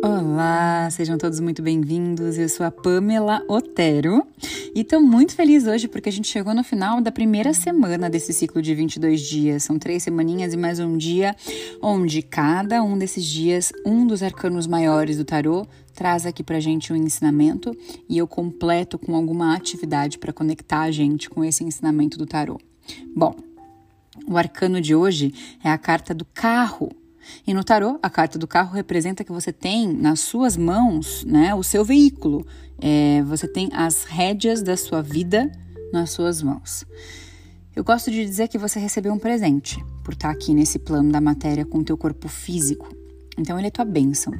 Olá, sejam todos muito bem-vindos. Eu sou a Pamela Otero e estou muito feliz hoje porque a gente chegou no final da primeira semana desse ciclo de 22 dias. São três semaninhas e mais um dia, onde cada um desses dias, um dos arcanos maiores do tarô traz aqui pra gente um ensinamento e eu completo com alguma atividade para conectar a gente com esse ensinamento do tarô. Bom, o arcano de hoje é a carta do carro. E no tarô, a carta do carro representa que você tem nas suas mãos né, o seu veículo. É, você tem as rédeas da sua vida nas suas mãos. Eu gosto de dizer que você recebeu um presente por estar aqui nesse plano da matéria com o teu corpo físico. Então ele é tua bênção.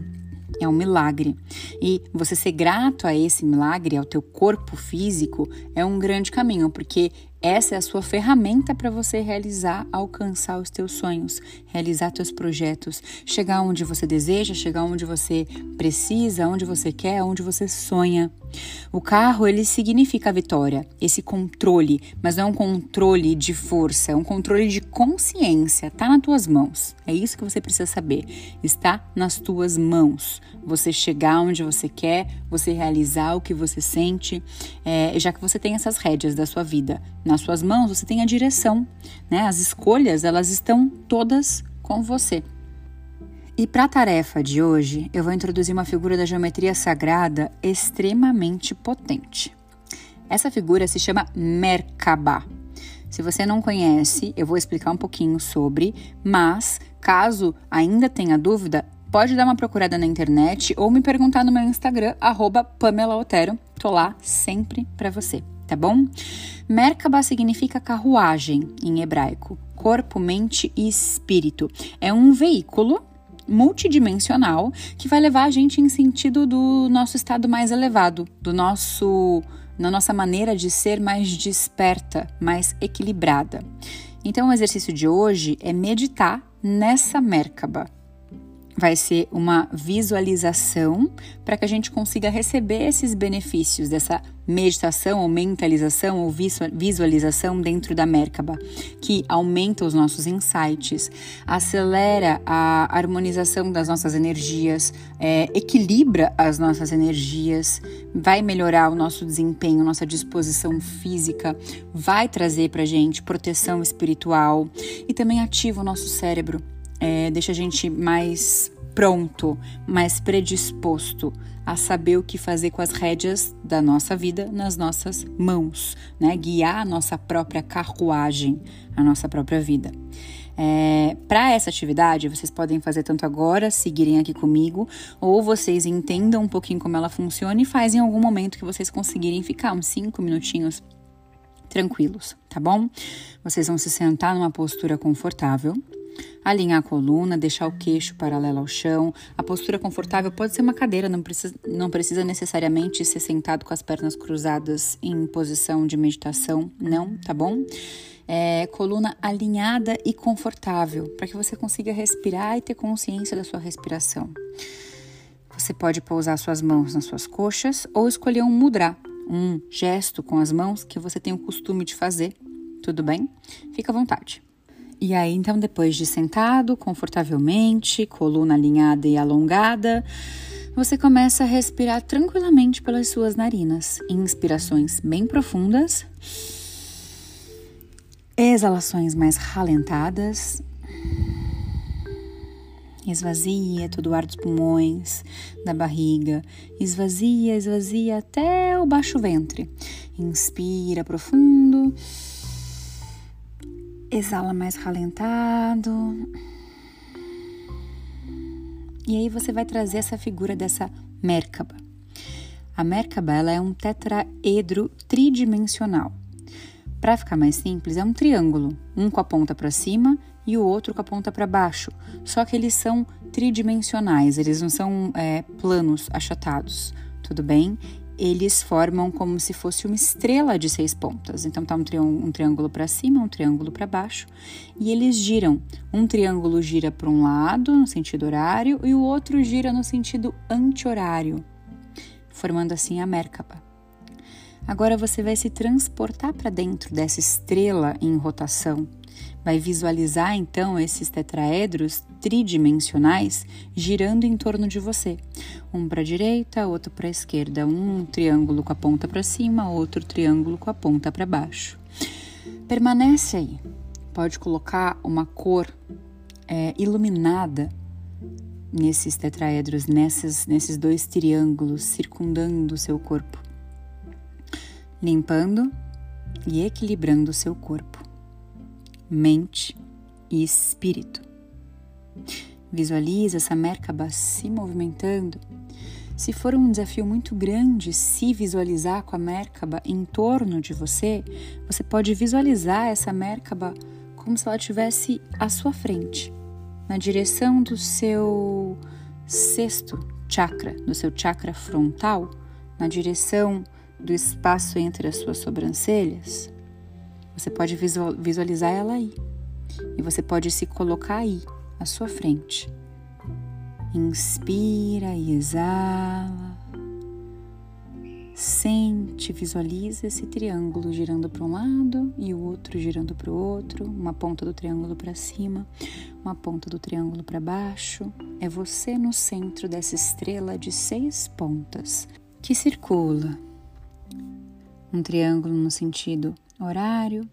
É um milagre. E você ser grato a esse milagre, ao teu corpo físico, é um grande caminho, porque essa é a sua ferramenta para você realizar, alcançar os teus sonhos, realizar teus projetos, chegar onde você deseja, chegar onde você precisa, onde você quer, onde você sonha. O carro, ele significa a vitória, esse controle, mas não é um controle de força, é um controle de consciência, tá nas tuas mãos. É isso que você precisa saber. Está nas tuas mãos. Você chegar onde você quer, você realizar o que você sente, é, já que você tem essas rédeas da sua vida nas suas mãos, você tem a direção, né? As escolhas, elas estão todas com você. E para a tarefa de hoje, eu vou introduzir uma figura da geometria sagrada extremamente potente. Essa figura se chama Merkaba. Se você não conhece, eu vou explicar um pouquinho sobre, mas caso ainda tenha dúvida, pode dar uma procurada na internet ou me perguntar no meu Instagram, arroba Pamela Otero. Tô lá sempre para você, tá bom? Merkaba significa carruagem em hebraico, corpo, mente e espírito. É um veículo multidimensional que vai levar a gente em sentido do nosso estado mais elevado, do nosso na nossa maneira de ser mais desperta, mais equilibrada. Então, o exercício de hoje é meditar nessa Merkaba, vai ser uma visualização para que a gente consiga receber esses benefícios dessa meditação ou mentalização ou visualização dentro da Merkaba, que aumenta os nossos insights, acelera a harmonização das nossas energias, é, equilibra as nossas energias, vai melhorar o nosso desempenho, nossa disposição física, vai trazer para gente proteção espiritual e também ativa o nosso cérebro é, deixa a gente mais pronto, mais predisposto a saber o que fazer com as rédeas da nossa vida nas nossas mãos, né? Guiar a nossa própria carruagem, a nossa própria vida. É, Para essa atividade, vocês podem fazer tanto agora, seguirem aqui comigo, ou vocês entendam um pouquinho como ela funciona e fazem em algum momento que vocês conseguirem ficar uns 5 minutinhos tranquilos, tá bom? Vocês vão se sentar numa postura confortável Alinhar a coluna, deixar o queixo paralelo ao chão. A postura confortável pode ser uma cadeira, não precisa, não precisa necessariamente ser sentado com as pernas cruzadas em posição de meditação, não, tá bom? É, coluna alinhada e confortável, para que você consiga respirar e ter consciência da sua respiração. Você pode pousar suas mãos nas suas coxas ou escolher um mudra, um gesto com as mãos que você tem o costume de fazer. Tudo bem? Fica à vontade. E aí, então, depois de sentado confortavelmente, coluna alinhada e alongada, você começa a respirar tranquilamente pelas suas narinas. Inspirações bem profundas, exalações mais ralentadas. Esvazia todo o ar dos pulmões, da barriga. Esvazia, esvazia até o baixo ventre. Inspira profundo. Exala mais ralentado. E aí você vai trazer essa figura dessa Merkaba. A Merkaba ela é um tetraedro tridimensional. Para ficar mais simples, é um triângulo, um com a ponta para cima e o outro com a ponta para baixo. Só que eles são tridimensionais, eles não são é, planos achatados, tudo bem? Eles formam como se fosse uma estrela de seis pontas. Então tá um, um triângulo para cima, um triângulo para baixo, e eles giram. Um triângulo gira para um lado, no sentido horário, e o outro gira no sentido anti-horário, formando assim a Merkaba. Agora você vai se transportar para dentro dessa estrela em rotação Vai visualizar então esses tetraedros tridimensionais girando em torno de você. Um para a direita, outro para a esquerda, um triângulo com a ponta para cima, outro triângulo com a ponta para baixo. Permanece aí. Pode colocar uma cor é, iluminada nesses tetraedros, nesses, nesses dois triângulos circundando o seu corpo, limpando e equilibrando o seu corpo, mente e espírito. Visualize essa Merkaba se movimentando. Se for um desafio muito grande se visualizar com a Merkaba em torno de você, você pode visualizar essa Merkaba como se ela estivesse à sua frente, na direção do seu sexto chakra, do seu chakra frontal, na direção do espaço entre as suas sobrancelhas, você pode visualizar ela aí. E você pode se colocar aí, à sua frente. Inspira e exala. Sente, visualiza esse triângulo girando para um lado e o outro girando para o outro, uma ponta do triângulo para cima, uma ponta do triângulo para baixo. É você no centro dessa estrela de seis pontas que circula um triângulo no sentido horário,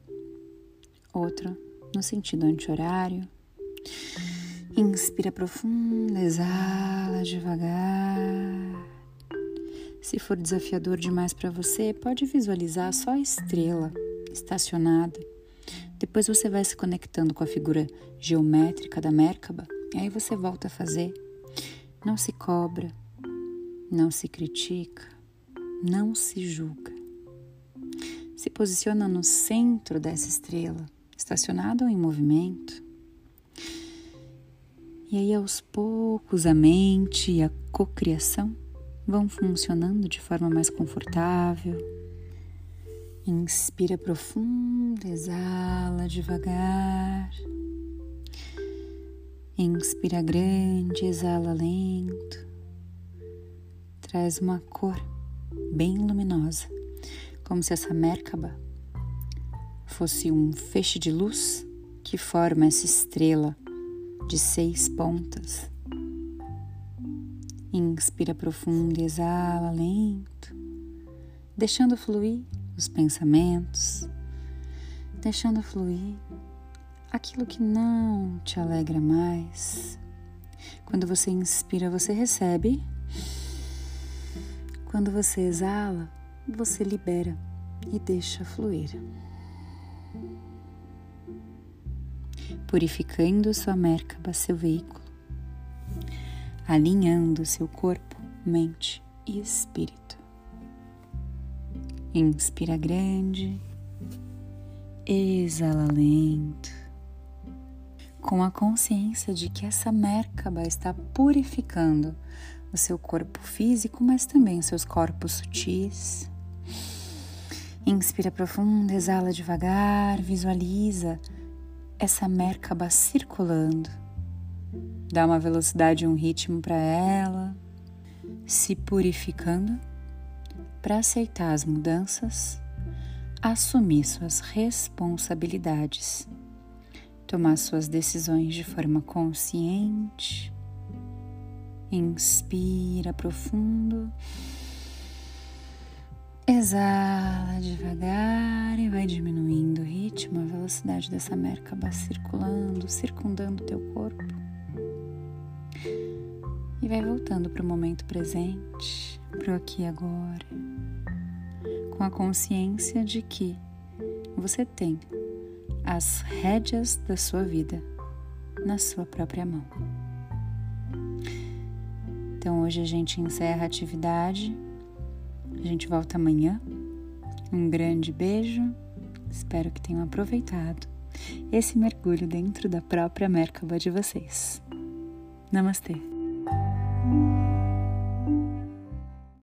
outro no sentido anti-horário. Inspira profundo, exala devagar. Se for desafiador demais para você, pode visualizar só a estrela estacionada. Depois você vai se conectando com a figura geométrica da Merkaba e aí você volta a fazer. Não se cobra, não se critica, não se julga se posiciona no centro dessa estrela, estacionada ou em movimento. E aí, aos poucos, a mente e a cocriação vão funcionando de forma mais confortável. Inspira profundo, exala devagar. Inspira grande, exala lento. Traz uma cor bem luminosa como se essa Merkaba fosse um feixe de luz que forma essa estrela de seis pontas. Inspira profundo e exala lento, deixando fluir os pensamentos, deixando fluir aquilo que não te alegra mais. Quando você inspira, você recebe. Quando você exala, você libera e deixa fluir. Purificando sua Merkaba, seu veículo, alinhando seu corpo, mente e espírito. Inspira grande, exala lento, com a consciência de que essa Merkaba está purificando o seu corpo físico, mas também os seus corpos sutis, Inspira profundo, exala devagar, visualiza essa Merkaba circulando. Dá uma velocidade um ritmo para ela, se purificando para aceitar as mudanças, assumir suas responsabilidades, tomar suas decisões de forma consciente. Inspira profundo. Exala devagar e vai diminuindo o ritmo, a velocidade dessa Merkaba circulando, circundando o teu corpo. E vai voltando para o momento presente, para o aqui e agora, com a consciência de que você tem as rédeas da sua vida na sua própria mão. Então hoje a gente encerra a atividade a gente volta amanhã. Um grande beijo. Espero que tenham aproveitado esse mergulho dentro da própria Merkaba de vocês. Namastê!